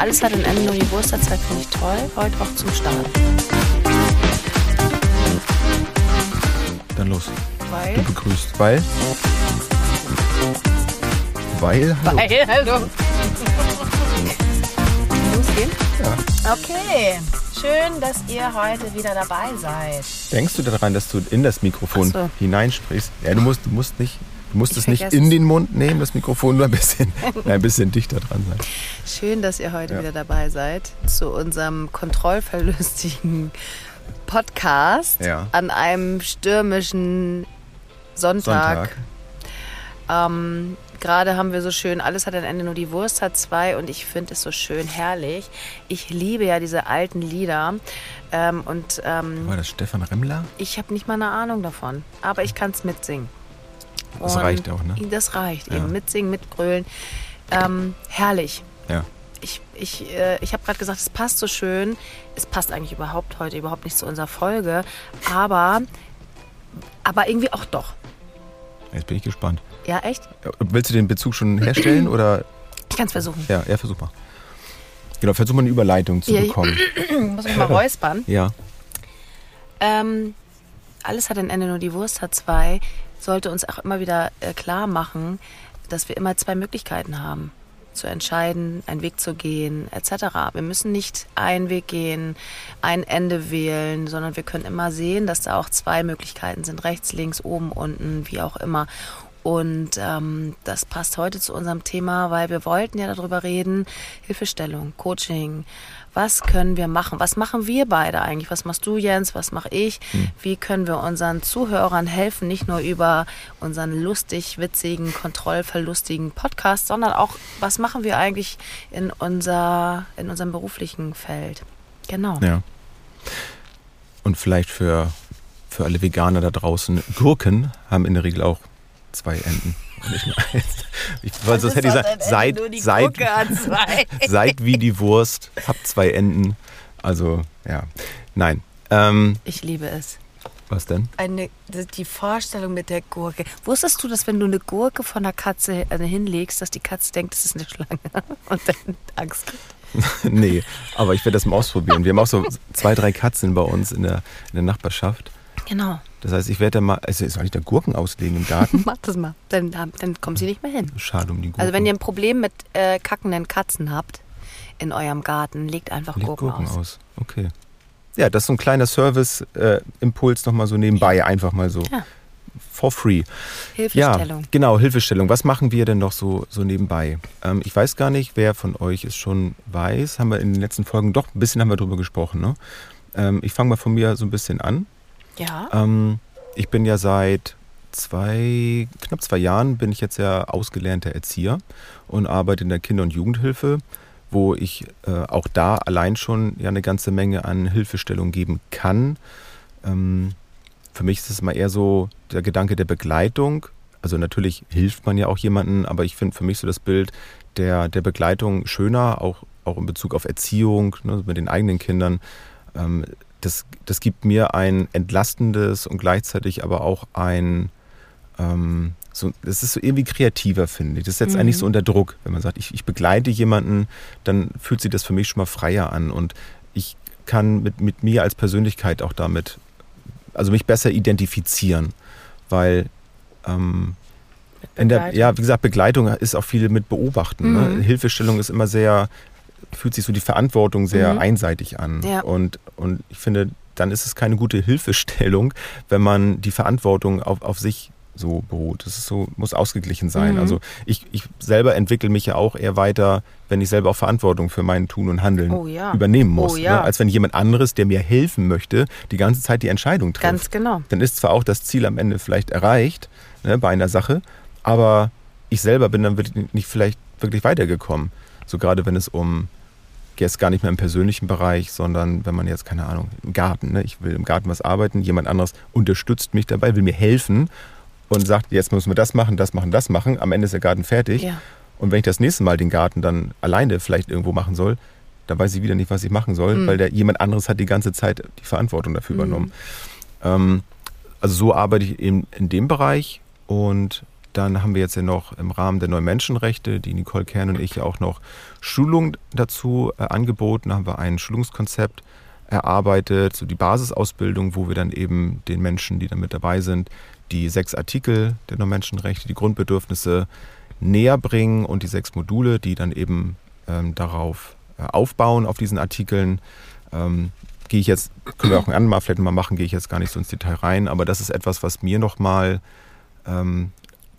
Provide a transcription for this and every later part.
alles hat ein Ende, nur die Wurst hat Zeit, finde ich toll. Heute auch zum Start. Dann los. Weil? Du begrüßt. Weil? Weil? Hallo. Weil, hallo. Losgehen? Ja. Okay. Schön, dass ihr heute wieder dabei seid. Denkst du daran, dass du in das Mikrofon so. hineinsprichst? Ja, du musst, du musst nicht. Du musst es nicht in den Mund nehmen, das Mikrofon, nur ein bisschen, ein bisschen dichter dran sein. Schön, dass ihr heute Ja. wieder dabei seid zu unserem kontrollverlustigen Podcast Ja. an einem stürmischen Sonntag. Sonntag. Ähm, Gerade haben wir so schön, alles hat ein Ende, nur die Wurst hat zwei und ich finde es so schön herrlich. Ich liebe ja diese alten Lieder ähm, und ähm, War das Stefan Remmler? ich habe nicht mal eine Ahnung davon, aber ich kann es mitsingen. Das Und reicht auch, ne? Das reicht Ja. eben, mitsingen, mitgrölen. Ähm, herrlich. Ja. Ich, ich, äh, ich habe gerade gesagt, es passt so schön. Es passt eigentlich überhaupt heute überhaupt nicht zu unserer Folge, aber, aber irgendwie auch doch. Jetzt bin ich gespannt. Ja, echt? Willst du den Bezug schon herstellen oder? Ich kann es versuchen. Ja, ja, versuch mal. Genau, versuch mal eine Überleitung zu Ja, bekommen. Muss ich mal räuspern. Ja. Ähm, alles hat ein Ende, nur die Wurst hat zwei. Sollte uns auch immer wieder äh, klar machen, dass wir immer zwei Möglichkeiten haben, zu entscheiden, einen Weg zu gehen, etc. Wir müssen nicht einen Weg gehen, ein Ende wählen, sondern wir können immer sehen, dass da auch zwei Möglichkeiten sind, rechts, links, oben, unten, wie auch immer. Und ähm, das passt heute zu unserem Thema, weil wir wollten ja darüber reden, Hilfestellung, Coaching. Was können wir machen? Was machen wir beide eigentlich? Was machst du, Jens? Was mache ich? Wie können wir unseren Zuhörern helfen, nicht nur über unseren lustig, witzigen, kontrollverlustigen Podcast, sondern auch, was machen wir eigentlich in, unser, in unserem beruflichen Feld? Genau. Ja. Und vielleicht für, für alle Veganer da draußen, Gurken haben in der Regel auch zwei Enden. Und nicht nur eins. Ich, weil sonst hätte ich gesagt, seid, seid, zwei. seid wie die Wurst, habt zwei Enden. Also, ja. Nein. Ähm, Ich liebe es. was denn? Eine, die Vorstellung mit der Gurke. Wusstest du, dass wenn du eine Gurke von der Katze äh, hinlegst, dass die Katze denkt, das ist eine Schlange und dann Angst kriegt? nee, aber ich werde das mal ausprobieren. Wir haben auch so zwei, drei Katzen bei uns in der, in der Nachbarschaft. Genau. Das heißt, ich werde da mal, also soll ich da Gurken auslegen im Garten? Mach das mal. Dann, dann kommen sie nicht mehr hin. Schade um die Gurken. Also wenn ihr ein Problem mit äh, kackenden Katzen habt in eurem Garten, legt einfach Legt Gurken, Gurken aus. aus. Okay. Ja, das ist so ein kleiner Service-Impuls nochmal so nebenbei, einfach mal so. Ja. For free. Hilfestellung. Ja, genau, Hilfestellung. Was machen wir denn noch so, so nebenbei? Ähm, ich weiß gar nicht, wer von euch es schon weiß. Haben wir in den letzten Folgen doch ein bisschen haben wir drüber gesprochen. Ne? Ähm, ich fange mal von mir so ein bisschen an. Ja. Ähm, ich bin ja seit zwei, knapp zwei Jahren bin ich jetzt ja ausgelernter Erzieher und arbeite in der Kinder- und Jugendhilfe, wo ich äh, auch da allein schon ja eine ganze Menge an Hilfestellung geben kann. Ähm, für mich ist es mal eher so der Gedanke der Begleitung. Also natürlich hilft man ja auch jemanden, aber ich finde für mich so das Bild der, der Begleitung schöner, auch, auch in Bezug auf Erziehung ne, mit den eigenen Kindern. Ähm, das, das gibt mir ein entlastendes und gleichzeitig aber auch ein, ähm, so, das ist so irgendwie kreativer, finde ich. Das setzt Mhm. eigentlich so unter Druck, wenn man sagt, ich, ich begleite jemanden, dann fühlt sich das für mich schon mal freier an und ich kann mit, mit mir als Persönlichkeit auch damit, also mich besser identifizieren, weil ähm, in der, ja, wie gesagt, Begleitung ist auch viel mit Beobachten. Mhm. Ne? Hilfestellung ist immer sehr, fühlt sich so die Verantwortung sehr Mhm. einseitig an. Ja. Und, und ich finde, dann ist es keine gute Hilfestellung, wenn man die Verantwortung auf, auf sich so beruht. Das ist so, muss ausgeglichen sein. Mhm. Also ich, ich selber entwickle mich ja auch eher weiter, wenn ich selber auch Verantwortung für mein Tun und Handeln Oh ja. übernehmen muss. Oh ja. ne? Als wenn jemand anderes, der mir helfen möchte, die ganze Zeit die Entscheidung trifft Ganz genau. dann ist zwar auch das Ziel am Ende vielleicht erreicht ne, bei einer Sache, aber ich selber bin dann wirklich nicht vielleicht wirklich weitergekommen. So gerade wenn es um jetzt gar nicht mehr im persönlichen Bereich, sondern wenn man jetzt, keine Ahnung, im Garten, ne, ich will im Garten was arbeiten, jemand anderes unterstützt mich dabei, will mir helfen und sagt, jetzt müssen wir das machen, das machen, das machen, am Ende ist der Garten fertig. Ja. Und wenn ich das nächste Mal den Garten dann alleine vielleicht irgendwo machen soll, dann weiß ich wieder nicht, was ich machen soll, Mhm. weil der, jemand anderes hat die ganze Zeit die Verantwortung dafür Mhm. übernommen. Ähm, also so arbeite ich eben in dem Bereich und dann haben wir jetzt ja noch im Rahmen der neuen Menschenrechte, die Nicole Kern und ich auch noch Schulung dazu äh, angeboten. Da haben wir ein Schulungskonzept erarbeitet, so die Basisausbildung, wo wir dann eben den Menschen, die da mit dabei sind, die sechs Artikel der neuen Menschenrechte, die Grundbedürfnisse näher bringen und die sechs Module, die dann eben ähm, darauf äh, aufbauen, auf diesen Artikeln. Ähm, gehe ich jetzt, können wir auch ein andermal vielleicht mal machen, gehe ich jetzt gar nicht so ins Detail rein, aber das ist etwas, was mir nochmal ähm,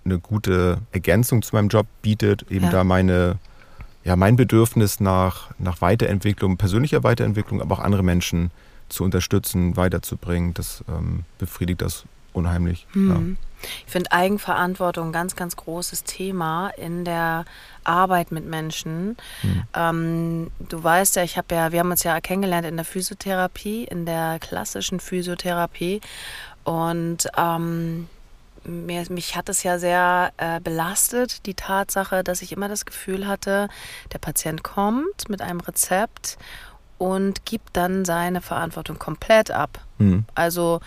eine gute Ergänzung zu meinem Job bietet, eben ja. da meine, ja, mein Bedürfnis nach, nach Weiterentwicklung, persönlicher Weiterentwicklung, aber auch andere Menschen zu unterstützen, weiterzubringen, das ähm, befriedigt das unheimlich. Hm. Ja. Ich finde Eigenverantwortung ein ganz, ganz großes Thema in der Arbeit mit Menschen. Hm. Ähm, du weißt ja, ich habe ja, wir haben uns ja kennengelernt in der Physiotherapie, in der klassischen Physiotherapie. Und ähm, mir, mich hat es ja sehr äh, belastet, die Tatsache, dass ich immer das Gefühl hatte, der Patient kommt mit einem Rezept und gibt dann seine Verantwortung komplett ab. Mhm. Also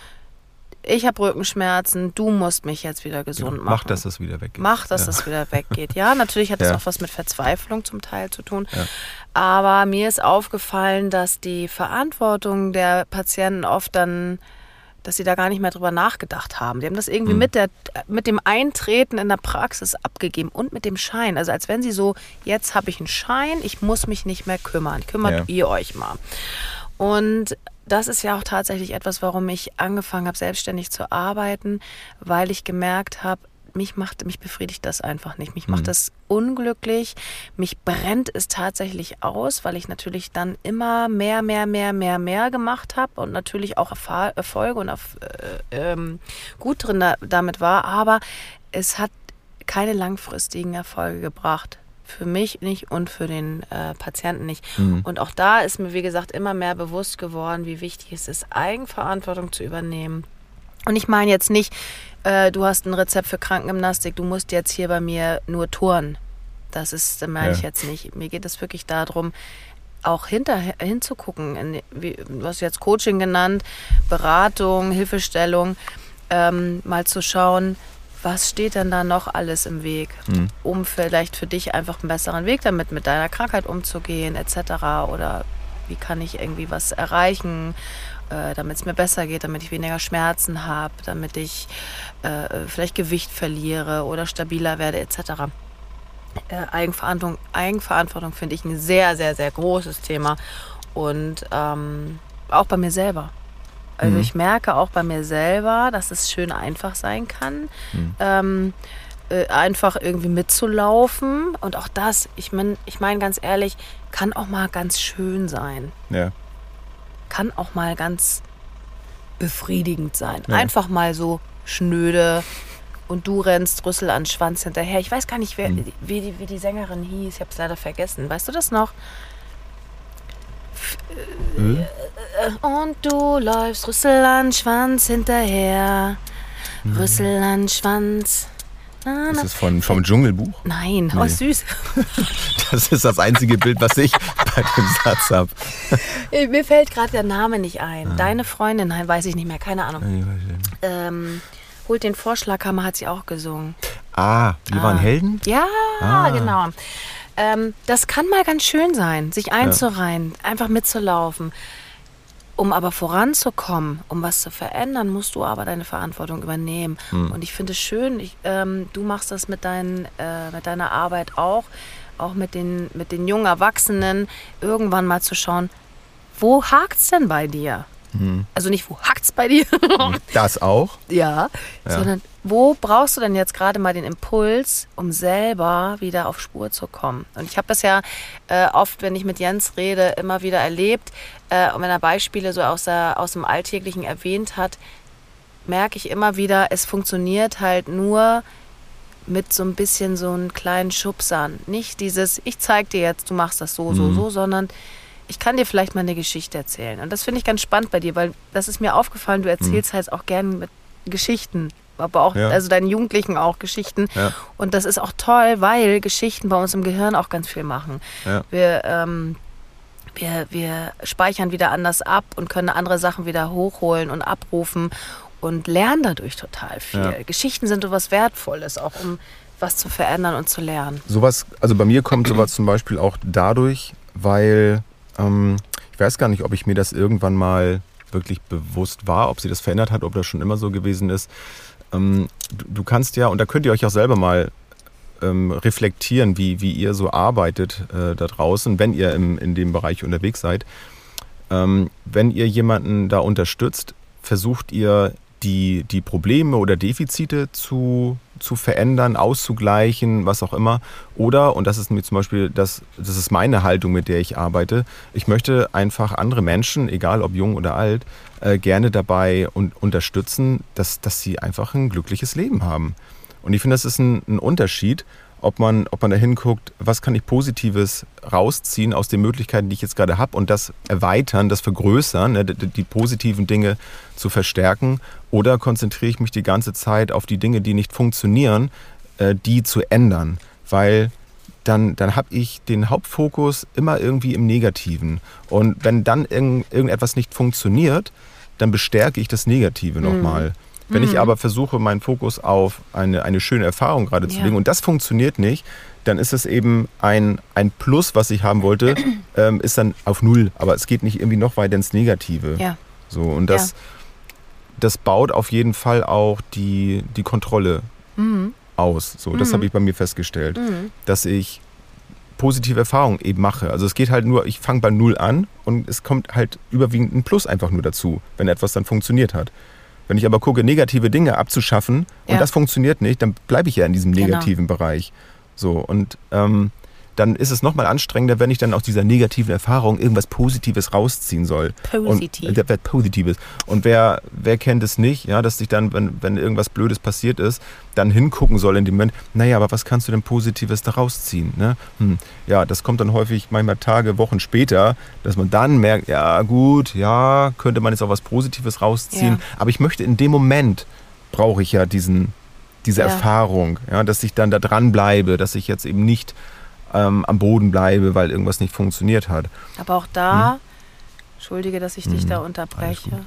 ich habe Rückenschmerzen, du musst mich jetzt wieder gesund ja, machen. Mach, dass das wieder weggeht. Mach, dass ja. das wieder weggeht. Ja, natürlich hat das ja. auch was mit Verzweiflung zum Teil zu tun. Aber mir ist aufgefallen, dass die Verantwortung der Patienten oft dann, dass sie da gar nicht mehr drüber nachgedacht haben. Die haben das irgendwie mhm. mit, der, mit dem Eintreten in der Praxis abgegeben und mit dem Schein. Also als wenn sie so, jetzt habe ich einen Schein, ich muss mich nicht mehr kümmern. Kümmert ihr euch mal. Und das ist ja auch tatsächlich etwas, warum ich angefangen habe, selbstständig zu arbeiten, weil ich gemerkt habe, mich macht, mich befriedigt das einfach nicht. Mich macht mhm. das unglücklich. Mich brennt es tatsächlich aus, weil ich natürlich dann immer mehr, mehr, mehr, mehr, mehr gemacht habe und natürlich auch Erfolge und auf, äh, ähm, gut drin da, damit war. Aber es hat keine langfristigen Erfolge gebracht für mich nicht und für den äh, Patienten nicht. Mhm. Und auch da ist mir, wie gesagt, immer mehr bewusst geworden, wie wichtig es ist, Eigenverantwortung zu übernehmen. Und ich meine jetzt nicht, äh, du hast ein Rezept für Krankengymnastik, du musst jetzt hier bei mir nur touren. Das ist, das meine ja. ich jetzt nicht. Mir geht es wirklich darum, auch hinterher hinzugucken. Wie, du hast jetzt Coaching genannt, Beratung, Hilfestellung, ähm, mal zu schauen, was steht denn da noch alles im Weg, mhm. um vielleicht für dich einfach einen besseren Weg damit mit deiner Krankheit umzugehen, etc. Oder wie kann ich irgendwie was erreichen, äh, damit es mir besser geht, damit ich weniger Schmerzen habe, damit ich äh, vielleicht Gewicht verliere oder stabiler werde, etc. Äh, Eigenverantwortung, Eigenverantwortung finde ich ein sehr, sehr, sehr großes Thema und ähm, auch bei mir selber. Also mhm. ich merke auch bei mir selber, dass es schön einfach sein kann. Mhm. Ähm, äh, einfach irgendwie mitzulaufen. Und auch das, ich meine ich mein ganz ehrlich, kann auch mal ganz schön sein. Ja. Kann auch mal ganz befriedigend sein. Ja. Einfach mal so schnöde und du rennst Rüssel an Schwanz hinterher. Ich weiß gar nicht, wer, mhm. wie, die, wie die Sängerin hieß. Ich habe es leider vergessen. Weißt du das noch? Hm? Und du läufst Rüssel an Schwanz hinterher. Hm. Rüssel an Schwanz. Na, na. Ist das von, vom Dschungelbuch? Nein, nee. oh süß. Das ist das einzige Bild, was ich bei dem Satz habe. Mir fällt gerade der Name nicht ein. Ah. Deine Freundin, nein, weiß ich nicht mehr, keine Ahnung. Ähm, holt den Vorschlaghammer hat sie auch gesungen. Ah, wir ah. waren Helden? Ja, ah. genau. Ähm, das kann mal ganz schön sein, sich einzureihen, ja. einfach mitzulaufen. Um aber voranzukommen, um was zu verändern, musst du aber deine Verantwortung übernehmen. Hm. Und ich finde es schön, ich, ähm, du machst das mit, dein, äh, mit deiner Arbeit auch, auch mit den, mit den jungen Erwachsenen, irgendwann mal zu schauen, wo hakt es denn bei dir? Hm. Also nicht, wo hakt es bei dir? das auch? Ja, ja, sondern wo brauchst du denn jetzt gerade mal den Impuls, um selber wieder auf Spur zu kommen? Und ich habe das ja äh, oft, wenn ich mit Jens rede, immer wieder erlebt. Äh, und wenn er Beispiele so aus, der, aus dem Alltäglichen erwähnt hat, merke ich immer wieder, es funktioniert halt nur mit so ein bisschen so einen kleinen Schubsern. Nicht dieses, ich zeig dir jetzt, du machst das so, so, mhm. so, sondern ich kann dir vielleicht mal eine Geschichte erzählen. Und das finde ich ganz spannend bei dir, weil das ist mir aufgefallen, du erzählst mhm. halt auch gerne mit Geschichten aber auch, ja. also deinen Jugendlichen auch Geschichten. Ja. Und das ist auch toll, weil Geschichten bei uns im Gehirn auch ganz viel machen. Ja. Wir, ähm, wir, wir speichern wieder anders ab und können andere Sachen wieder hochholen und abrufen. und lerne dadurch total viel. Geschichten sind so was Wertvolles, auch um was zu verändern und zu lernen. Sowas, also bei mir kommt sowas zum Beispiel auch dadurch, weil ähm, ich weiß gar nicht, ob ich mir das irgendwann mal wirklich bewusst war, ob sie das verändert hat, ob das schon immer so gewesen ist. Ähm, du, du, kannst ja, und da könnt ihr euch auch selber mal ähm, reflektieren, wie, wie ihr so arbeitet äh, da draußen, wenn ihr im, in dem Bereich unterwegs seid. Ähm, wenn ihr jemanden da unterstützt, versucht ihr die, die Probleme oder Defizite zu, zu verändern, auszugleichen, was auch immer. Oder, und das ist mir zum Beispiel, das, das ist meine Haltung, mit der ich arbeite, ich möchte einfach andere Menschen, egal ob jung oder alt, äh, gerne dabei un unterstützen, dass, dass sie einfach ein glückliches Leben haben. Und ich finde, das ist ein, ein Unterschied, ob man, ob man da hinguckt, was kann ich Positives rausziehen aus den Möglichkeiten, die ich jetzt gerade habe und das erweitern, das vergrößern, ne, die, die, positiven Dinge zu verstärken oder konzentriere ich mich die ganze Zeit auf die Dinge, die nicht funktionieren, äh, die zu ändern, weil dann, dann habe ich den Hauptfokus immer irgendwie im Negativen. Und wenn dann irgend, irgendetwas nicht funktioniert, dann bestärke ich das Negative mhm. nochmal. Wenn mhm. ich aber versuche, meinen Fokus auf eine, eine schöne Erfahrung gerade zu ja. legen und das funktioniert nicht, dann ist es eben ein, ein Plus, was ich haben wollte, ähm, ist dann auf Null. Aber es geht nicht irgendwie noch weiter ins Negative. Ja. So, und das, ja. das baut auf jeden Fall auch die, die Kontrolle mhm. aus. So, das mhm. habe ich bei mir festgestellt. Mhm. Dass ich positive Erfahrungen eben mache. Also es geht halt nur, ich fange bei Null an und es kommt halt überwiegend ein Plus einfach nur dazu, wenn etwas dann funktioniert hat. Wenn ich aber gucke, negative Dinge abzuschaffen und ja. das funktioniert nicht, dann bleibe ich ja in diesem genau. negativen genau. Bereich. So, und ähm, dann ist es nochmal anstrengender, wenn ich dann aus dieser negativen Erfahrung irgendwas Positives rausziehen soll. Positiv. Und, äh, Positives. Und wer, wer kennt es nicht, ja, dass sich dann, wenn, wenn irgendwas Blödes passiert ist, dann hingucken soll in dem Moment, naja, aber was kannst du denn Positives da rausziehen? Ne? Hm, ja, das kommt dann häufig manchmal Tage, Wochen später, dass man dann merkt, ja gut, ja, könnte man jetzt auch was Positives rausziehen. Ja. Aber ich möchte in dem Moment, brauche ich ja diesen, diese ja. Erfahrung, ja, dass ich dann da dran bleibe, dass ich jetzt eben nicht ähm, am Boden bleibe, weil irgendwas nicht funktioniert hat. Aber auch da, hm? entschuldige, dass ich dich hm, da unterbreche,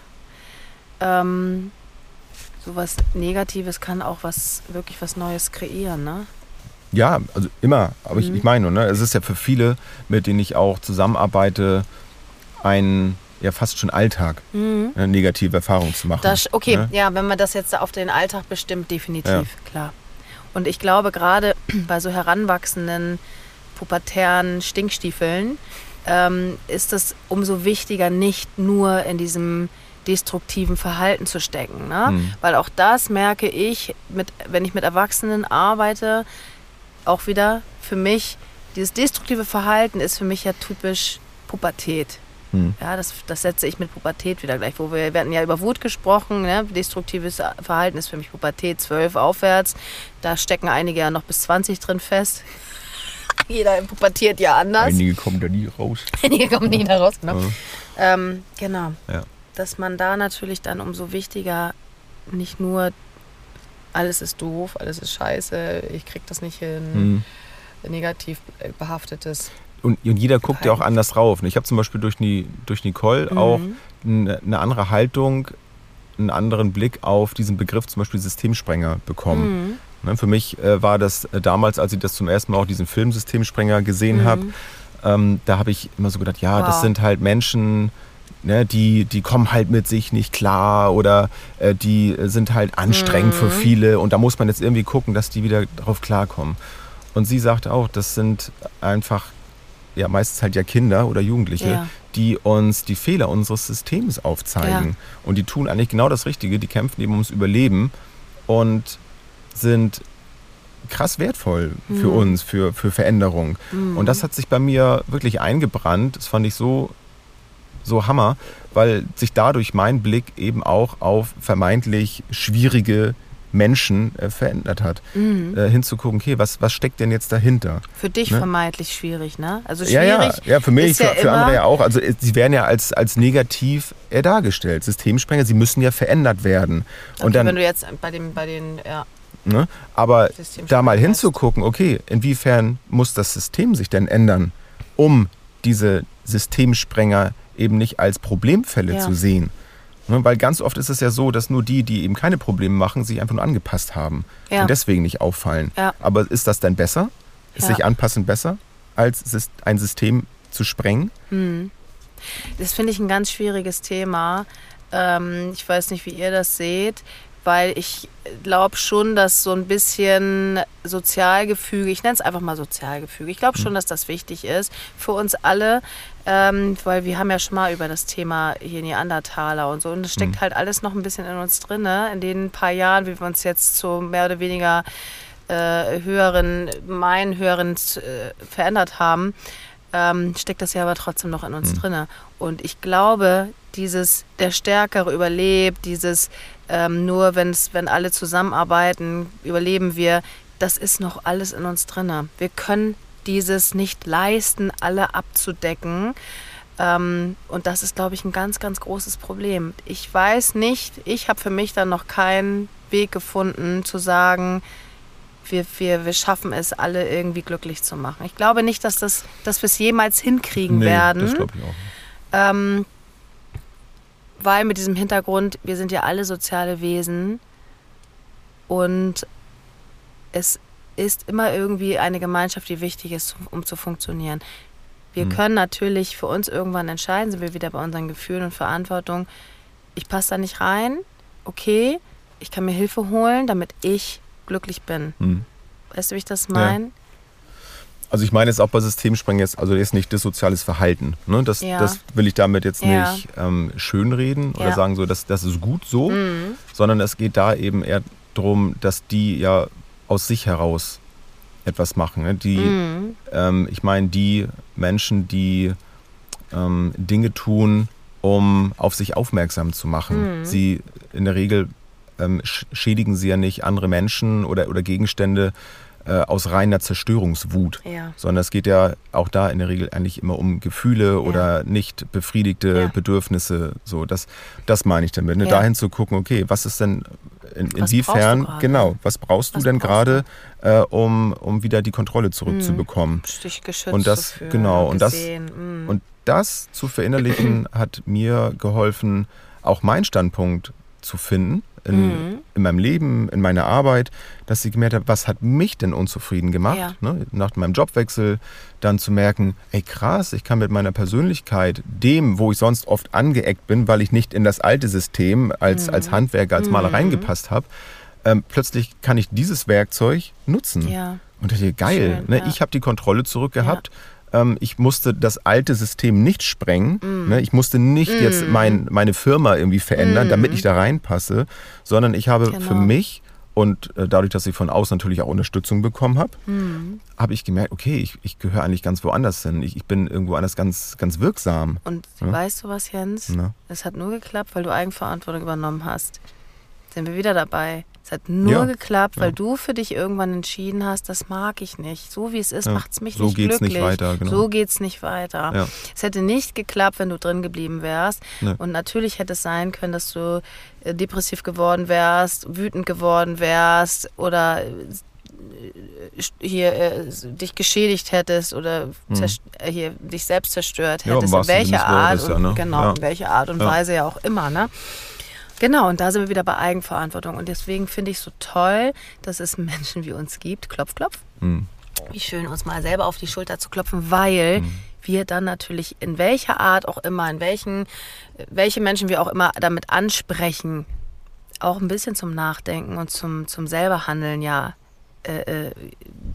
ähm, sowas Negatives kann auch was wirklich was Neues kreieren, ne? Ja, also immer. Aber mhm. ich, ich meine, ne, es ist ja für viele, mit denen ich auch zusammenarbeite, ein ja fast schon Alltag, mhm. eine negative Erfahrung zu machen. Das, okay, ne? ja, wenn man das jetzt auf den Alltag bestimmt, definitiv, ja. klar. Und ich glaube, gerade bei so heranwachsenden pubertären Stinkstiefeln, ähm, ist es umso wichtiger, nicht nur in diesem destruktiven Verhalten zu stecken. Ne? Mhm. Weil auch das merke ich, mit, wenn ich mit Erwachsenen arbeite, auch wieder für mich, dieses destruktive Verhalten ist für mich ja typisch Pubertät. Mhm. Ja, das, das setze ich mit Pubertät wieder gleich, wo wir, wir hatten ja über Wut gesprochen, ne? destruktives Verhalten ist für mich Pubertät 12 aufwärts. Da stecken einige ja noch bis 20 drin fest. Jeder pubertiert ja anders. Einige kommen da nie raus. Einige kommen nie da raus, genau. Ja. Ähm, genau. Ja. Dass man da natürlich dann umso wichtiger nicht nur alles ist doof, alles ist scheiße, ich krieg das nicht hin, mhm. negativ behaftetes. Und, und jeder guckt ja auch anders drauf. Ich habe zum Beispiel durch, durch Nicole mhm. auch eine, eine andere Haltung, einen anderen Blick auf diesen Begriff zum Beispiel Systemsprenger bekommen. Mhm. Ne, für mich äh, war das äh, damals, als ich das zum ersten Mal auch diesen Film Systemsprenger gesehen mhm. habe, ähm, da habe ich immer so gedacht, ja, wow. das sind halt Menschen, ne, die, die kommen halt mit sich nicht klar oder äh, die sind halt anstrengend mhm. für viele und da muss man jetzt irgendwie gucken, dass die wieder drauf klarkommen. Und sie sagte auch, das sind einfach ja meistens halt ja Kinder oder Jugendliche, ja. die uns die Fehler unseres Systems aufzeigen. Ja. Und die tun eigentlich genau das Richtige, die kämpfen eben ums Überleben und sind krass wertvoll für mhm. uns, für, für Veränderung. Mhm. Und das hat sich bei mir wirklich eingebrannt. Das fand ich so, so Hammer, weil sich dadurch mein Blick eben auch auf vermeintlich schwierige Menschen äh, verändert hat. Mhm. Äh, hinzugucken, okay, was, was steckt denn jetzt dahinter? Für dich ne? vermeintlich schwierig, ne? Also schwierig. Ja, ja, ja für mich, für, ja für andere ja auch. Also äh, sie werden ja als, als negativ äh, dargestellt. Systemsprenger, sie müssen ja verändert werden. Okay, Und dann, wenn du jetzt bei, dem, bei den, ja. Ne? Aber da mal hinzugucken, okay, inwiefern muss das System sich denn ändern, um diese Systemsprenger eben nicht als Problemfälle ja. zu sehen. Ne, weil ganz oft ist es ja so, dass nur die, die eben keine Probleme machen, sich einfach nur angepasst haben Ja. und deswegen nicht auffallen. Ja. Aber ist das dann besser? Ist sich anpassen besser, als ein System zu sprengen? Das finde ich ein ganz schwieriges Thema. Ähm, ich weiß nicht, wie ihr das seht, weil ich glaube schon, dass so ein bisschen Sozialgefüge, ich nenne es einfach mal Sozialgefüge, ich glaube schon, dass das wichtig ist für uns alle, ähm, weil wir haben ja schon mal über das Thema hier Neandertaler und so und es steckt halt alles noch ein bisschen in uns drin, ne? in den paar Jahren, wie wir uns jetzt so mehr oder weniger äh, höheren, meinen höheren äh, verändert haben, ähm, steckt das ja aber trotzdem noch in uns drinne. Und ich glaube, dieses der Stärkere überlebt, dieses ähm, nur wenn's, wenn alle zusammenarbeiten, überleben wir, das ist noch alles in uns drinne. Wir können dieses nicht leisten, alle abzudecken. Ähm, und das ist, glaube ich, ein ganz, ganz großes Problem. Ich weiß nicht, ich habe für mich dann noch keinen Weg gefunden zu sagen, wir, wir, wir schaffen es, alle irgendwie glücklich zu machen. Ich glaube nicht, dass, das, dass wir es jemals hinkriegen werden. das glaube ich auch. Ähm, weil mit diesem Hintergrund, wir sind ja alle soziale Wesen und es ist immer irgendwie eine Gemeinschaft, die wichtig ist, um zu funktionieren. Wir Mhm. können natürlich für uns irgendwann entscheiden, sind wir wieder bei unseren Gefühlen und Verantwortung. Ich passe da nicht rein, okay, ich kann mir Hilfe holen, damit ich glücklich bin. Hm. Weißt du, wie ich das meine? Also ich meine jetzt auch bei Systemsprengen jetzt, also jetzt nicht dissoziales Verhalten. Ne? Das, Ja. das will ich damit jetzt Ja. nicht ähm, schönreden oder Ja. sagen so, dass das ist gut so, Mhm. sondern es geht da eben eher darum, dass die ja aus sich heraus etwas machen. Ne? Die, Mhm. ähm, ich meine, die Menschen, die ähm, Dinge tun, um auf sich aufmerksam zu machen. Mhm. Sie in der Regel ähm, sch- schädigen sie ja nicht andere Menschen oder, oder Gegenstände äh, aus reiner Zerstörungswut Ja. sondern es geht ja auch da in der Regel eigentlich immer um Gefühle oder nicht befriedigte Ja. Bedürfnisse. So, das, das meine ich damit. Ne? Ja. Dahin zu gucken, okay, was ist denn, in, inwiefern, genau, was brauchst du Was denn gerade, äh, um, um wieder die Kontrolle zurückzubekommen? Geschützt Und das- fühlen, genau, und das-. Mhm. Und das zu verinnerlichen hat mir geholfen, auch meinen Standpunkt zu finden in, Mhm. in meinem Leben, in meiner Arbeit, dass ich gemerkt habe, was hat mich denn unzufrieden gemacht? Ja. Ne? Nach meinem Jobwechsel dann zu merken, ey krass, ich kann mit meiner Persönlichkeit, dem, wo ich sonst oft angeeckt bin, weil ich nicht in das alte System als, Mhm. als Handwerker, als Maler reingepasst habe, ähm, plötzlich kann ich dieses Werkzeug nutzen. Ja. Und dachte, geil, Schön, ne? ja. ich habe die Kontrolle zurückgehabt. Ähm, ich musste das alte System nicht sprengen. Mm. Ne? Ich musste nicht jetzt mein, meine Firma irgendwie verändern, damit ich da reinpasse, sondern ich habe für Genau. mich und äh, dadurch, dass ich von außen natürlich auch Unterstützung bekommen habe, Mhm. habe ich gemerkt, okay, ich, ich gehöre eigentlich ganz woanders hin. Ich, ich bin irgendwo anders ganz, ganz wirksam. Und Ja. weißt du was, Jens? Ne? Es hat nur geklappt, weil du Eigenverantwortung übernommen hast. Sind wir wieder dabei. Es hat nur Ja. geklappt, weil Ja. du für dich irgendwann entschieden hast, das mag ich nicht. So wie es ist, Ja. macht es mich So nicht geht's glücklich. nicht weiter, genau. So geht's nicht weiter. Ja. Es hätte nicht geklappt, wenn du drin geblieben wärst. Nee. Und natürlich hätte es sein können, dass du äh, depressiv geworden wärst, wütend geworden wärst oder äh, hier äh, dich geschädigt hättest oder äh, hier dich selbst zerstört Hm. Ja, im hättest, in welcher Art Wortes, ja, und, ne? genau, Ja. in welcher Art und. Weise ja auch immer, ne? Genau, und da sind wir wieder bei Eigenverantwortung. Und deswegen finde ich so toll, dass es Menschen wie uns gibt. Klopf, klopf. Mhm. Wie schön, uns mal selber auf die Schulter zu klopfen, weil Mhm. wir dann natürlich in welcher Art auch immer, in welchen, welche Menschen wir auch immer damit ansprechen, auch ein bisschen zum Nachdenken und zum, zum selberhandeln ja äh, äh,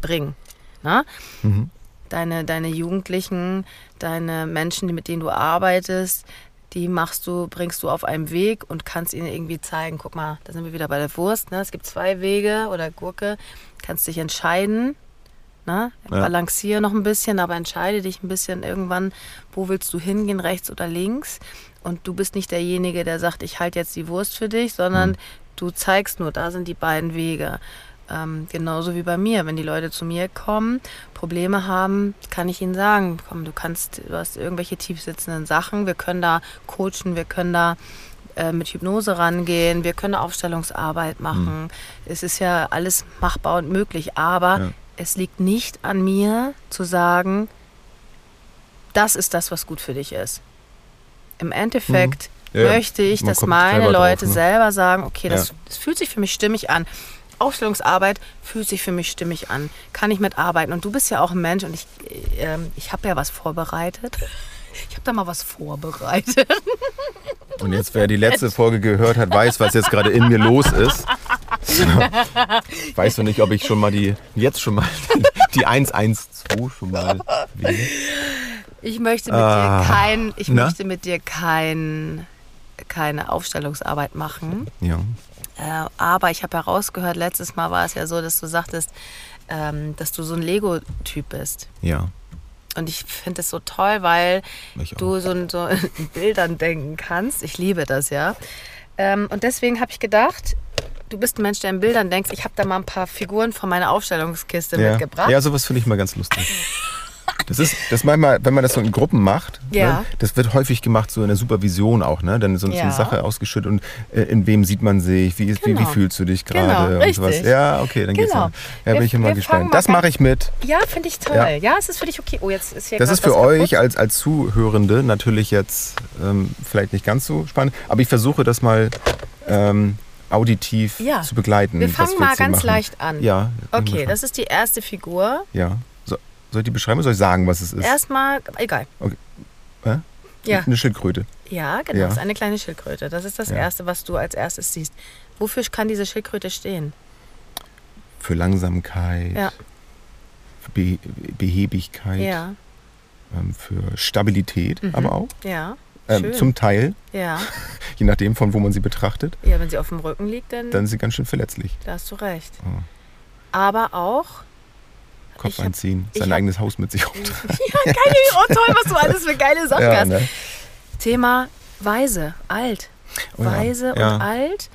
bringen. Na? Mhm. Deine, deine Jugendlichen, deine Menschen, mit denen du arbeitest, die machst du, bringst du auf einem Weg und kannst ihnen irgendwie zeigen, guck mal, da sind wir wieder bei der Wurst, ne? es gibt zwei Wege oder Gurke, kannst dich entscheiden, ne? Ja. balanciere noch ein bisschen, aber entscheide dich ein bisschen irgendwann, wo willst du hingehen, rechts oder links und du bist nicht derjenige, der sagt, ich halte jetzt die Wurst für dich, sondern Mhm. du zeigst nur, da sind die beiden Wege. Ähm, genauso wie bei mir. Wenn die Leute zu mir kommen, Probleme haben, kann ich ihnen sagen, komm, du kannst, du hast irgendwelche tiefsitzenden Sachen, wir können da coachen, wir können da äh, mit Hypnose rangehen, wir können Aufstellungsarbeit machen. Es ist ja alles machbar und möglich, aber Ja. es liegt nicht an mir zu sagen, das ist das, was gut für dich ist. Im Endeffekt Ja, möchte ich, dass meine selber drauf, Leute ne? selber sagen, okay, das, Ja. das fühlt sich für mich stimmig an. Aufstellungsarbeit fühlt sich für mich stimmig an. Kann ich mitarbeiten. Und du bist ja auch ein Mensch und ich, ähm, ich habe ja was vorbereitet. Ich habe da mal was vorbereitet. Und jetzt, wer die letzte Folge gehört hat, weiß, was jetzt gerade in mir los ist. Ich weiß noch nicht, ob ich schon mal die, jetzt schon mal die 112 schon mal wähle. Ich möchte mit Ah, dir kein, ich na? möchte mit dir kein, keine Aufstellungsarbeit machen. Ja. Äh, aber ich habe herausgehört, letztes Mal war es ja so, dass du sagtest, ähm, dass du so ein Lego-Typ bist. Ja. Und ich finde es so toll, weil du so, in- so in Bildern denken kannst. Ich liebe das ja. Ähm, und deswegen habe ich gedacht, du bist ein Mensch, der in Bildern denkst. Ich habe da mal ein paar Figuren von meiner Aufstellungskiste Ja, mitgebracht. ja sowas finde ich mal ganz lustig. Das ist, das manchmal, wenn man das so in Gruppen macht, Ja. ne, das wird häufig gemacht, so in der Supervision auch, ne? Dann so, so Ja. eine Sache ausgeschüttet und äh, in wem sieht man sich, wie, ist, wie, wie Genau. fühlst du dich Genau, gerade und richtig. sowas. Ja, okay, dann geht's Genau. mal. Ja, bin Wir- ich immer wir gespannt. Das mache ich mit. Ja, finde ich toll. Ja. Ja. es ist für dich okay. Oh, jetzt ist hier Das ist für euch kaputt. als, als Zuhörende natürlich jetzt ähm, vielleicht nicht ganz so spannend, aber ich versuche das mal ähm, auditiv Ja. zu begleiten. Wir fangen jetzt mal ganz machen. leicht an. Ja. Okay, das ist die erste Figur. Ja. So, soll ich die beschreiben oder soll ich sagen, was es ist? Erstmal, egal. Hä? Ja, Eine Schildkröte. ja, genau. Ja. Das ist eine kleine Schildkröte. Das ist das Ja. Erste, was du als erstes siehst. Wofür kann diese Schildkröte stehen? Für Langsamkeit, Ja. für Be Behebigkeit, Ja, ähm, für Stabilität, Mhm. aber auch. ja. Ähm, zum Teil, Ja. je nachdem, von wo man sie betrachtet, ja, wenn sie auf dem Rücken liegt, dann, dann ist sie ganz schön verletzlich. da hast du recht. Oh. Aber auch, Kopf hab- einziehen, sein hab- eigenes Haus mit sich rumtragen. ja, geil, oh toll, was du alles für geile Sachen Ja, hast. ne? Thema Weise, alt. Oh ja, Weise ja. und alt.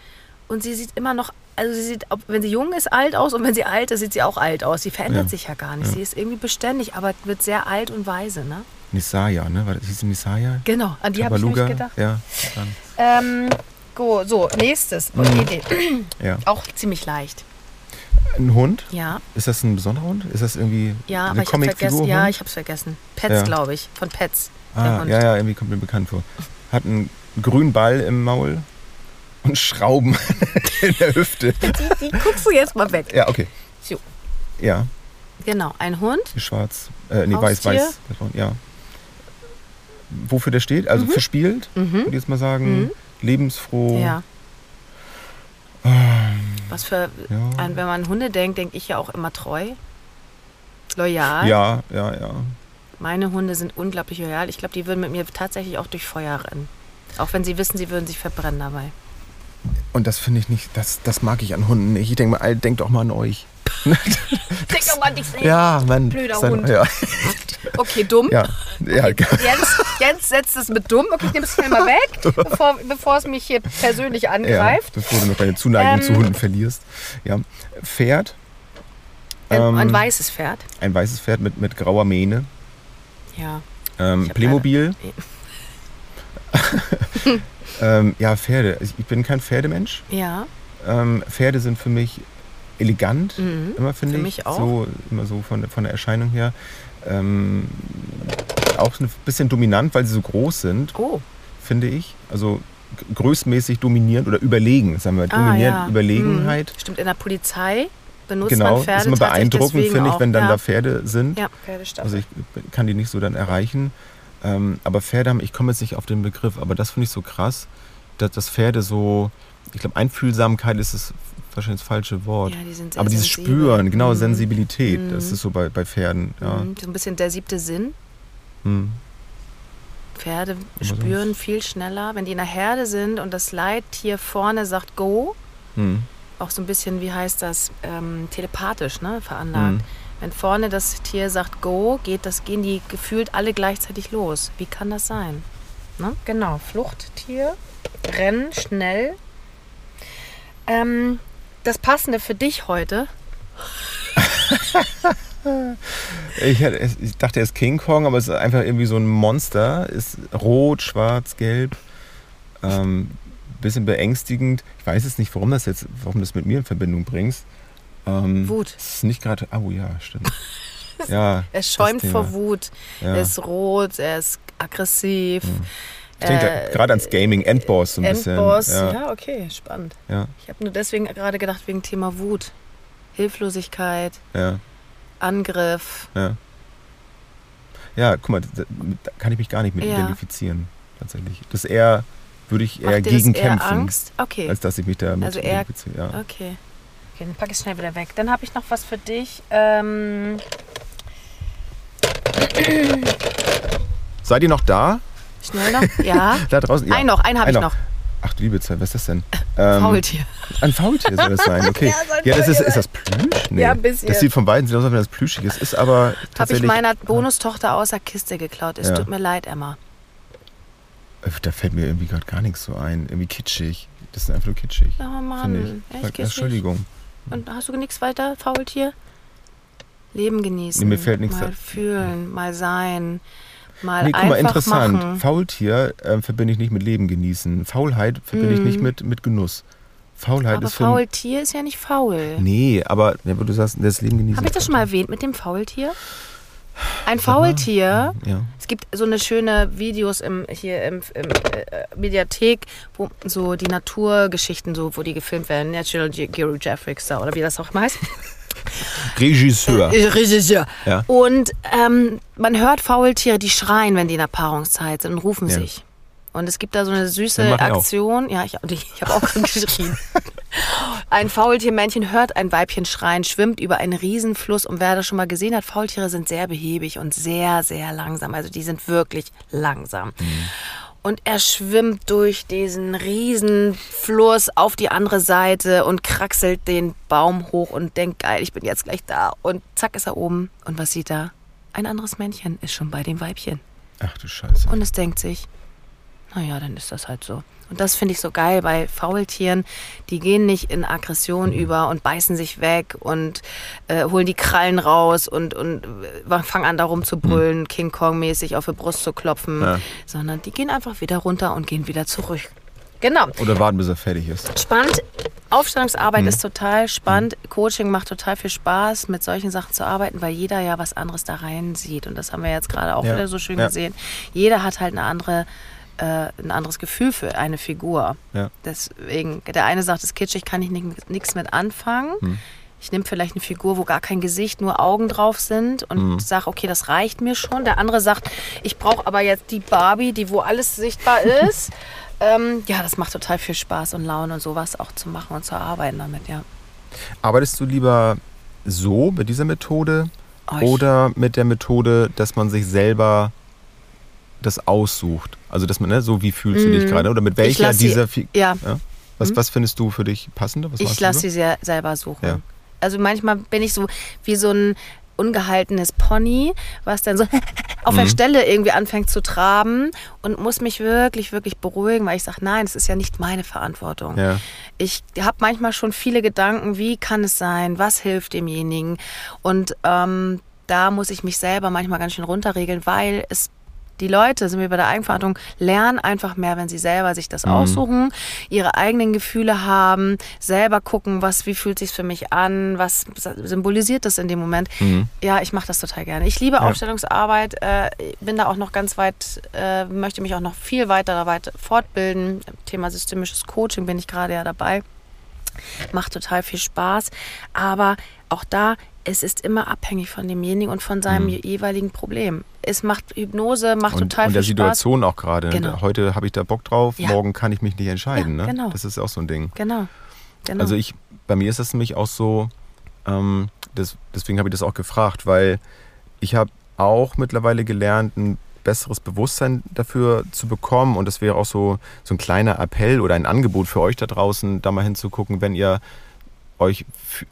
Und sie sieht immer noch, also sie sieht, wenn sie jung ist, alt aus und wenn sie alt ist, sieht sie auch alt aus. Sie verändert Ja. sich ja gar nicht. Ja. Sie ist irgendwie beständig, aber wird sehr alt und weise, ne? Nisaya, ne? War das, hieß sie Nisaya? Genau, an die habe ich nämlich gedacht. Ja, Ähm, go, so, nächstes. Mhm. Idee. ja. Auch ziemlich leicht. Ein Hund? Ja, Ist das ein besonderer Hund? Ist das irgendwie ja, eine aber ich habe vergessen. Comicfigur? Ja, Hund? ich habe es vergessen. Pets, Ja. glaube ich. Von Pets. Ah, Hund. ja, ja, irgendwie kommt mir bekannt vor. Hat einen grünen Ball im Maul und Schrauben in der Hüfte. Die, die guckst du jetzt mal weg. Ja, okay. So. Ja, Genau, ein Hund. schwarz. Äh, nee, weiß, Haustier? weiß. Ja. Wofür der steht? Also verspielt, Mhm. würde ich jetzt mal sagen. Mhm. Lebensfroh. Ja. Was für, Ja. ein, wenn man an Hunde denkt, denke ich ja auch immer treu. Loyal. Ja, ja, ja. Meine Hunde sind unglaublich loyal. Ich glaube, die würden mit mir tatsächlich auch durch Feuer rennen. Auch wenn sie wissen, sie würden sich verbrennen dabei. Und das finde ich nicht, das, das mag ich an Hunden nicht. Ich denke mal, denkt doch mal an euch. Denk doch mal an dich selbst. Ja, Mann. Blöder ist ein- Hund. Ja, Okay, dumm. ja. ja. Jens, Jens setzt es mit dumm. Okay, ich nehme es schnell mal weg, bevor, bevor es mich hier persönlich Ja, angreift. bevor du noch deine Zuneigung Ähm, zu Hunden verlierst. Ja. Pferd. Ähm, ein weißes Pferd. Ein weißes Pferd mit, mit grauer Mähne. Ja. Ähm, Playmobil. Ähm, ja, Pferde. Ich bin kein Pferdemensch. Ja. Ähm, Pferde sind für mich elegant, Mhm. immer finde Für ich. mich auch. So, immer so von, der- von der Erscheinung her. Ähm, auch ein bisschen dominant, weil sie so groß sind, Oh. finde ich. Also größtmäßig dominierend oder überlegen, sagen wir. Ah, Dominierend, ja. Überlegenheit. Mhm. Stimmt, in der Polizei benutzt Genau, man Pferde ist immer beeindruckend, finde ich, wenn dann ja. da Pferde sind. Ja, Pferdestaffel. Also ich kann die nicht so dann erreichen. Ähm, aber Pferde haben, ich komme jetzt nicht auf den Begriff, aber das finde ich so krass, dass, dass Pferde so, ich glaube, Einfühlsamkeit ist es wahrscheinlich das falsche Wort. ja, die aber dieses sensibel. Spüren, genau, Mhm. Sensibilität, Mhm. das ist so bei, bei Pferden. Ja. Mhm. So ein bisschen der siebte Sinn. Mhm. Pferde Aber spüren viel schneller, wenn die in der Herde sind und das Leittier vorne sagt Go, Mhm. auch so ein bisschen, wie heißt das, ähm, telepathisch ne, veranlagt. Wenn vorne das Tier sagt Go, geht das, gehen die gefühlt alle gleichzeitig los. Wie kann das sein? Ne? Genau, Fluchttier, Rennen, schnell. Ähm, das Passende für dich heute, Ich, hätte- es- ich dachte, er ist King Kong, aber es ist einfach irgendwie so ein Monster. Ist rot, schwarz, gelb. Ähm, bisschen beängstigend. Ich weiß jetzt nicht, warum das jetzt, warum du das mit mir in Verbindung bringst. Ähm, Wut. Es ist nicht gerade. Oh ja, stimmt. Ja. er schäumt vor. Wut, Ja. er ist rot, er ist aggressiv. Mhm. Ich denke Äh, gerade ans Gaming, Endboss so ein Endboss, bisschen. ja. okay, spannend. Ja, Ich habe nur deswegen gerade gedacht, wegen Thema Wut. Hilflosigkeit, ja, Angriff. ja. Ja, guck mal, da, da kann ich mich gar nicht mit Ja. identifizieren, tatsächlich. Das ist eher, würde ich eher Macht gegen das eher kämpfen, Angst? Okay. als dass ich mich damit Also eher- identifiziere. Ja. Okay. Okay, dann packe ich schnell wieder weg. Dann habe ich noch was für dich. Ähm, Seid ihr noch da? schnell noch? Ja. Da draußen? Ja. Ein noch, einen habe ich noch. noch. Ach du liebe Zeit, was ist das denn? Ähm, Faultier. Ein Faultier soll das sein, okay. Ja, das ist, ist das Plüsch? Nee. Ja, ein bisschen. Das sieht von beiden aus, als wenn das plüschig ist. Ist aber Habe ich tatsächlich... meiner Bonustochter aus der Kiste geklaut. Es Ja. tut mir leid, Emma. Äh, Da fällt mir irgendwie gerade gar nichts so ein. Irgendwie kitschig. Das ist einfach nur kitschig, Oh Mann. ich. Echt kitschig? Entschuldigung. Und hast du nichts weiter, Faultier? Leben genießen. Nee, mir fällt nichts Mal fühlen, mal sein, mal Nee, guck einfach mal, interessant. machen. Faultier äh, verbinde ich nicht mit Leben genießen. Faulheit verbinde ich Mm. nicht mit, mit Genuss. Faulheit Aber ist. Faultier ist ja nicht faul. Nee, aber wo du sagst, das Leben genießen. Habe ich das schon mal erwähnt mit dem Faultier? Ein Faultier, Ja. es gibt so eine schöne Videos im, hier im, im äh, Mediathek, wo so die Naturgeschichten, so, wo die gefilmt werden, Natural Ge- Geographic oder wie das auch immer heißt. Regisseur. Äh, Regisseur. Ja. Und ähm, man hört Faultiere, die schreien, wenn die in der Paarungszeit sind und rufen Ja. sich. Und es gibt da so eine süße ich auch. Aktion. Ja, ich, ich habe auch geschrien. Ein Faultiermännchen hört ein Weibchen schreien, schwimmt über einen Riesenfluss. Und wer das schon mal gesehen hat, Faultiere sind sehr behäbig und sehr, sehr langsam. Also die sind wirklich langsam. Und er schwimmt durch diesen Riesenfluss auf die andere Seite und kraxelt den Baum hoch und denkt, geil, ich bin jetzt gleich da. Und zack ist er oben. Und was sieht er? Ein anderes Männchen ist schon bei dem Weibchen. Ach du Scheiße. Und es denkt sich, naja, dann ist das halt so. Und das finde ich so geil bei Faultieren. Die gehen nicht in Aggression Mhm. über und beißen sich weg und äh, holen die Krallen raus und, und äh, fangen an, darum zu brüllen, King Kong-mäßig auf die Brust zu klopfen, Mhm. Ja. sondern die gehen einfach wieder runter und gehen wieder zurück. Genau. Oder warten, bis er fertig ist. Spannend. Aufstellungsarbeit Mhm. ist total spannend. Coaching macht total viel Spaß, mit solchen Sachen zu arbeiten, weil jeder ja was anderes da rein sieht. Und das haben wir jetzt gerade auch Ja. wieder so schön Ja. gesehen. Jeder hat halt eine andere, äh, ein anderes Gefühl für eine Figur. Ja. Deswegen, der eine sagt, es ist kitschig, kann ich nichts mit anfangen. Hm. Ich nehme vielleicht eine Figur, wo gar kein Gesicht, nur Augen drauf sind und Hm. sage, okay, das reicht mir schon. Der andere sagt, ich brauche aber jetzt die Barbie, die wo alles sichtbar ist. ähm, ja, das macht total viel Spaß und Laune und sowas auch zu machen und zu arbeiten damit, ja. Arbeitest du lieber so mit dieser Methode Oh, oder mit der Methode, dass man sich selber das aussucht? Also dass man, ne, so wie fühlst du dich Mhm. gerade? Oder mit welcher sie- dieser Fi Ja, was, Mhm. was findest du für dich passender? Was ich lasse sie sehr, selber suchen. Ja. Also manchmal bin ich so wie so ein ungehaltenes Pony, was dann so auf der Mhm. Stelle irgendwie anfängt zu traben und muss mich wirklich, wirklich beruhigen, weil ich sage, nein, es ist ja nicht meine Verantwortung. Ja. Ich habe manchmal schon viele Gedanken, wie kann es sein, was hilft demjenigen. Und ähm, da muss ich mich selber manchmal ganz schön runterregeln, weil es die Leute, sind wir bei der Eigenverantwortung, lernen einfach mehr, wenn sie selber sich das Mhm. aussuchen, ihre eigenen Gefühle haben, selber gucken, was, wie fühlt sich für mich an, was symbolisiert das in dem Moment. Mhm. Ja, ich mache das total gerne. Ich liebe Ja. Aufstellungsarbeit, äh, bin da auch noch ganz weit, äh, möchte mich auch noch viel weiter weiter fortbilden. Thema systemisches Coaching bin ich gerade ja dabei. Macht total viel Spaß. Aber auch da, es ist immer abhängig von demjenigen und von seinem Mhm. jeweiligen Problem. Es macht Hypnose, macht Und, total und viel der Spaß. Situation auch gerade. Genau. Heute habe ich da Bock drauf, Ja. morgen kann ich mich nicht entscheiden. Ja, ne? genau. Das ist auch so ein Ding. Genau. genau. Also ich, bei mir ist das nämlich auch so, ähm, das, deswegen habe ich das auch gefragt, weil ich habe auch mittlerweile gelernt, ein besseres Bewusstsein dafür zu bekommen und das wäre auch so, so ein kleiner Appell oder ein Angebot für euch da draußen, da mal hinzugucken, wenn ihr euch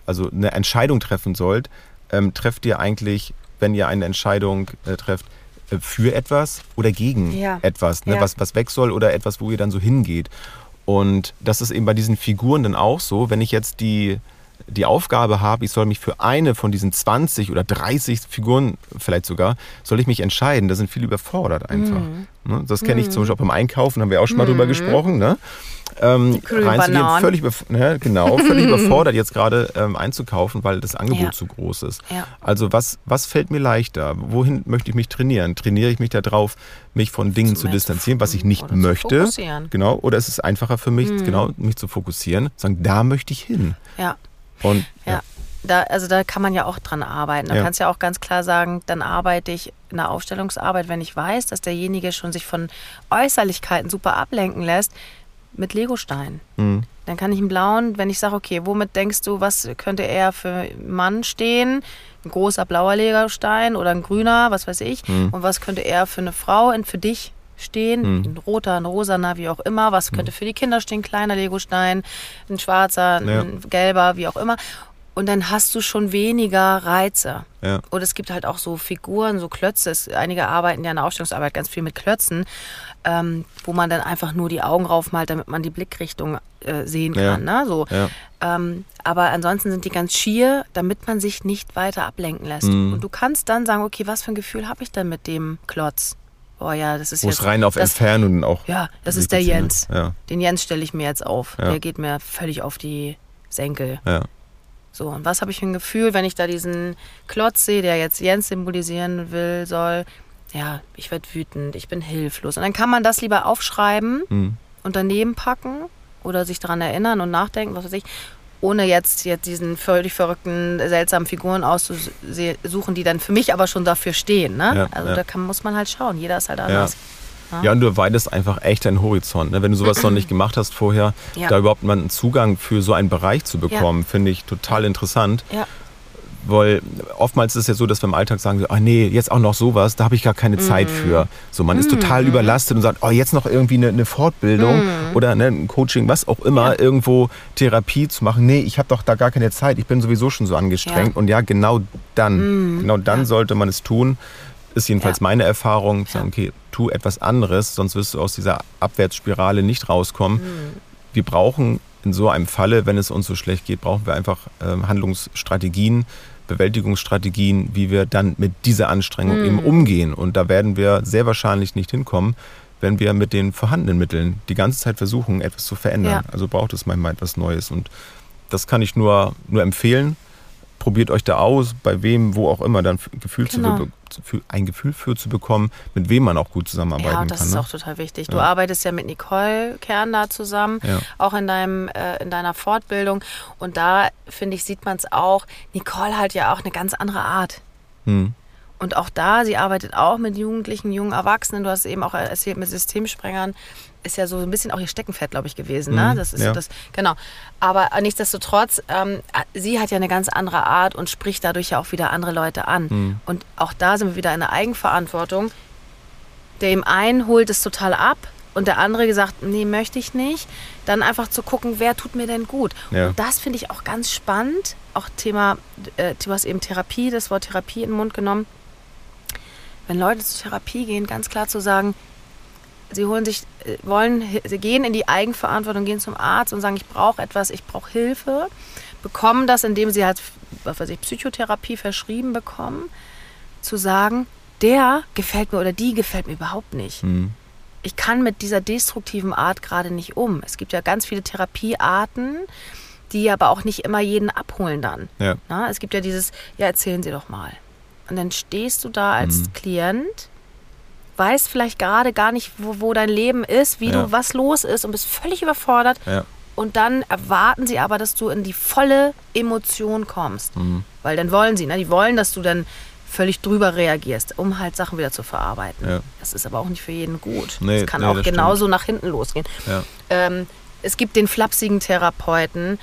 also eine Entscheidung treffen sollt, ähm, trefft ihr eigentlich, wenn ihr eine Entscheidung äh, trefft, äh, für etwas oder gegen Ja. etwas, ne, Ja. was, was weg soll oder etwas, wo ihr dann so hingeht. Und das ist eben bei diesen Figuren dann auch so, wenn ich jetzt die, die Aufgabe habe, ich soll mich für eine von diesen 20 oder 30 Figuren vielleicht sogar, soll ich mich entscheiden. Da sind viele überfordert einfach. Mhm. Ne? Das kenne ich zum Beispiel auch beim Einkaufen, haben wir auch schon mal mhm. drüber gesprochen. Ne? Ähm, reinzugehen, völlig, ne, genau, völlig überfordert jetzt gerade ähm, einzukaufen, weil das Angebot ja. zu groß ist. Ja. Also was, was fällt mir leichter? Wohin möchte ich mich trainieren? Trainiere ich mich darauf, mich von Dingen zu distanzieren, was ich nicht möchte? Genau, oder ist es einfacher für mich, mhm. genau, mich zu fokussieren, sagen, da möchte ich hin. Ja. Und, ja. Da, also da kann man ja auch dran arbeiten. Du ja. kannst ja auch ganz klar sagen, dann arbeite ich in der Aufstellungsarbeit, wenn ich weiß, dass derjenige schon sich von Äußerlichkeiten super ablenken lässt, mit Legosteinen. Mhm. Dann kann ich einen blauen, wenn ich sage, okay, womit denkst du, was könnte er für einen Mann stehen? Ein großer blauer Legostein oder ein grüner, was weiß ich. Mhm. Und was könnte er für eine Frau und für dich stehen? Mhm. Ein roter, ein rosaner, wie auch immer. Was könnte mhm. für die Kinder stehen? Kleiner Legostein, ein schwarzer, ein ja. gelber, wie auch immer und dann hast du schon weniger Reize. Ja. Oder es gibt halt auch so Figuren, so Klötze. Einige arbeiten ja in der Ausstellungsarbeit ganz viel mit Klötzen, ähm, wo man dann einfach nur die Augen raufmalt, damit man die Blickrichtung äh, sehen kann. Ja. Ne? So. Ja. Ähm, aber ansonsten sind die ganz schier, damit man sich nicht weiter ablenken lässt. Mhm. Und du kannst dann sagen, okay, was für ein Gefühl habe ich denn mit dem Klotz? Oh ja, das ist Wo jetzt. rein auf das, Entfernung auch. Ja, das ist der Jens. Den Jens stelle ich mir jetzt auf. Der geht mir völlig auf die Senkel. Ja. So, und was habe ich für ein Gefühl, wenn ich da diesen Klotz sehe, der jetzt Jens symbolisieren will, soll? Ja, ich werde wütend, ich bin hilflos. Und dann kann man das lieber aufschreiben mhm. und daneben packen oder sich daran erinnern und nachdenken, was weiß ich, ohne jetzt, jetzt diesen völlig verrückten, seltsamen Figuren auszusuchen, die dann für mich aber schon dafür stehen. Ne? Ja, also ja. da kann, muss man halt schauen, jeder ist halt anders. Ja. Ja, und du erweiterst einfach echt deinen Horizont. Ne? Wenn du sowas noch nicht gemacht hast vorher, da überhaupt mal einen Zugang für so einen Bereich zu bekommen, finde ich total interessant. Weil oftmals ist es ja so, dass wir im Alltag sagen, ach nee, jetzt auch noch sowas, da habe ich gar keine Zeit Mhm. für. So, man ist total überlastet und sagt, oh, jetzt noch irgendwie eine, eine Fortbildung oder ne, ein Coaching, was auch immer, Mhm. Ja. irgendwo Therapie zu machen. Nee, ich habe doch da gar keine Zeit, ich bin sowieso schon so angestrengt. Ja. Und ja, genau dann, Mhm. genau dann Ja. sollte man es tun. Ist jedenfalls meine Erfahrung, zu sagen, okay, tu etwas anderes, sonst wirst du aus dieser Abwärtsspirale nicht rauskommen. Mhm. Wir brauchen in so einem Falle, wenn es uns so schlecht geht, brauchen wir einfach ähm, Handlungsstrategien, Bewältigungsstrategien, wie wir dann mit dieser Anstrengung Mhm. eben umgehen. Und da werden wir sehr wahrscheinlich nicht hinkommen, wenn wir mit den vorhandenen Mitteln die ganze Zeit versuchen, etwas zu verändern. Ja. Also braucht es manchmal etwas Neues. Und das kann ich nur, nur empfehlen. Probiert euch da aus, bei wem, wo auch immer, dann ein Gefühl, Genau. zu, für, ein Gefühl für zu bekommen, mit wem man auch gut zusammenarbeiten Ja, und das kann. ist ne? auch total wichtig. Du Ja. arbeitest ja mit Nicole Kern da zusammen, Ja. auch in, deinem, äh, in deiner Fortbildung. Und da, finde ich, sieht man es auch. Nicole hat ja auch eine ganz andere Art. Hm. Und auch da, sie arbeitet auch mit Jugendlichen, jungen Erwachsenen. Du hast eben auch erzählt mit Systemsprengern. Ist ja so ein bisschen auch ihr Steckenpferd, glaube ich, gewesen. Ne? Mhm, Das ist ja. das, genau. Aber nichtsdestotrotz, ähm, sie hat ja eine ganz andere Art und spricht dadurch ja auch wieder andere Leute an. Mhm. Und auch da sind wir wieder in der Eigenverantwortung. Dem einen holt es total ab und der andere gesagt, nee, möchte ich nicht. Dann einfach zu gucken, wer tut mir denn gut. Ja. Und das finde ich auch ganz spannend. Auch Thema, äh, du hast eben Therapie, das Wort Therapie in den Mund genommen. Wenn Leute zur Therapie gehen, ganz klar zu sagen, sie holen sich, äh, wollen, sie gehen in die Eigenverantwortung, gehen zum Arzt und sagen, ich brauche etwas, ich brauche Hilfe, bekommen das, indem sie halt, was weiß ich, Psychotherapie verschrieben bekommen, zu sagen, der gefällt mir oder die gefällt mir überhaupt nicht. Hm. Ich kann mit dieser destruktiven Art gerade nicht um. Es gibt ja ganz viele Therapiearten, die aber auch nicht immer jeden abholen dann. Ja. Na, es gibt ja dieses, ja, erzählen Sie doch mal. Und dann stehst du da als Mhm. Klient, weißt vielleicht gerade gar nicht, wo, wo dein Leben ist, wie Ja. du, was los ist und bist völlig überfordert. Ja. Und dann erwarten sie aber, dass du in die volle Emotion kommst. Mhm. Weil dann wollen sie, ne? die wollen, dass du dann völlig drüber reagierst, um halt Sachen wieder zu verarbeiten. Ja. Das ist aber auch nicht für jeden gut. Nee, das kann nee, auch das genauso nach hinten losgehen. Ähm, es gibt den flapsigen Therapeuten,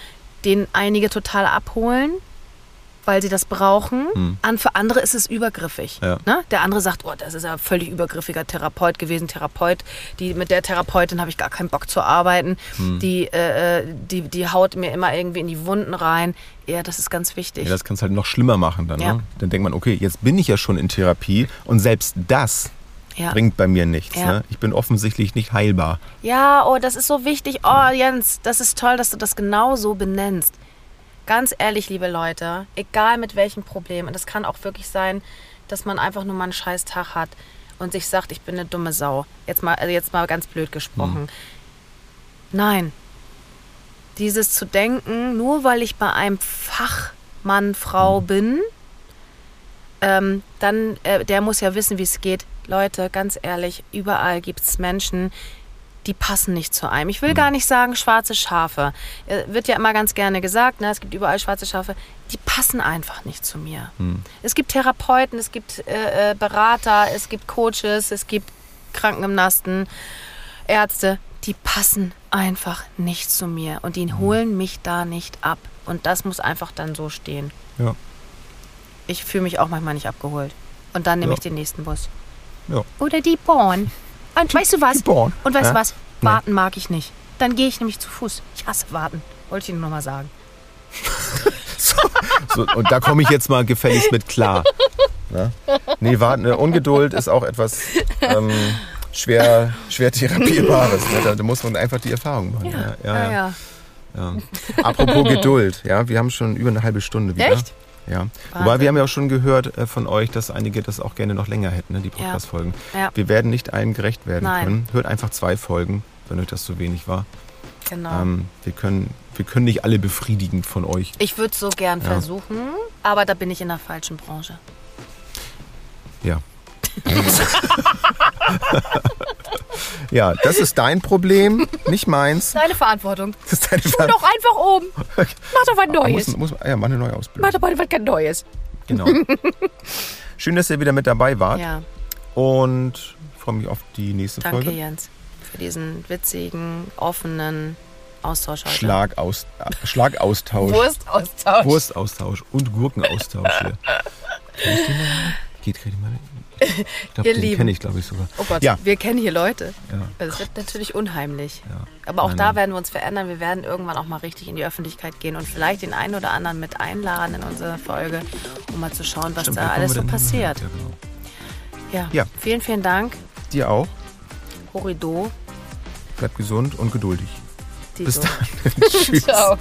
den einige total abholen, weil sie das brauchen. Hm. An, für andere ist es übergriffig. Ja. Ne? Der andere sagt, oh, das ist ja ein völlig übergriffiger Therapeut gewesen. Therapeut, die, mit der Therapeutin habe ich gar keinen Bock zu arbeiten. Hm. Die, äh, die, die haut mir immer irgendwie in die Wunden rein. Ja, das ist ganz wichtig. Ja, das kann es halt noch schlimmer machen dann. Ja. Ne? Dann denkt man, okay, jetzt bin ich ja schon in Therapie und selbst das ja. bringt bei mir nichts. Ja. Ne? Ich bin offensichtlich nicht heilbar. Ja, oh, das ist so wichtig. Oh, Jens, das ist toll, dass du das genau so benennst. Ganz ehrlich, liebe Leute, egal mit welchem Problem, und es kann auch wirklich sein, dass man einfach nur mal einen scheiß Tag hat und sich sagt, ich bin eine dumme Sau. Jetzt mal, also jetzt mal ganz blöd gesprochen. Nein. Dieses zu denken, nur weil ich bei einem Fachmann, Frau bin, ähm, dann, äh, der muss ja wissen, wie es geht. Leute, ganz ehrlich, überall gibt es Menschen, die passen nicht zu einem. Ich will gar nicht sagen schwarze Schafe. Äh, wird ja immer ganz gerne gesagt, ne? es gibt überall schwarze Schafe. Die passen einfach nicht zu mir. Es gibt Therapeuten, es gibt äh, äh, Berater, es gibt Coaches, es gibt Krankengymnasten, Ärzte. Die passen einfach nicht zu mir und die holen mich da nicht ab. Und das muss einfach dann so stehen. Ja. Ich fühle mich auch manchmal nicht abgeholt. Und dann nehme Ja. ich den nächsten Bus. Ja. Oder die Bahn. Und weißt du was? Und weißt du was? Warten mag ich nicht. Dann gehe ich nämlich zu Fuß. Ich hasse warten. Wollte ich Ihnen nochmal sagen. So, und da komme ich jetzt mal gefälligst mit klar. Ne? Nee, warten, ne, Ungeduld ist auch etwas ähm, schwer, schwer therapierbares. Ne? Da, da muss man einfach die Erfahrung machen. Ja, ja, ja. ja. Apropos Geduld, ja, wir haben schon über eine halbe Stunde wieder. Echt? Ja. Wobei wir haben ja auch schon gehört äh, von euch, dass einige das auch gerne noch länger hätten, ne, die Podcast-Folgen. Ja. Wir werden nicht allen gerecht werden Nein. können. Hört einfach zwei Folgen, wenn euch das zu wenig war. Genau. Ähm, wir, können, wir können nicht alle befriedigen von euch. ich würde es so gern Ja. versuchen, aber da bin ich in der falschen Branche. Ja. ja, das ist dein Problem, nicht meins. Deine Verantwortung. Das ist deine Ver- doch einfach oben. Mach doch was Neues. muss, muss, ja, mach eine neue Ausbildung. Mach doch mal was Neues. Genau. Schön, dass ihr wieder mit dabei wart. Ja, Und ich freue mich auf die nächste danke Folge. Jens für diesen witzigen, offenen Austausch heute. Schlagaus, äh, Schlagaustausch. Wurstaustausch. Wurstaustausch und Gurkenaustausch hier. Geht, ich mal. Ich glaube, Ihr den Lieben. kenne ich, glaube ich, sogar. Oh Gott, Ja. wir kennen hier Leute. Ja. Das wird natürlich unheimlich. Ja. Aber auch Nein, da nein. werden wir uns verändern. Wir werden irgendwann auch mal richtig in die Öffentlichkeit gehen und vielleicht den einen oder anderen mit einladen in unsere Folge, um mal zu schauen, was Stimmt, da alles so passiert. Ja, genau. Ja. Ja. Vielen, vielen Dank. Dir auch. Horido. Bleib gesund und geduldig. Die Bis so. dann. Tschüss. Ciao.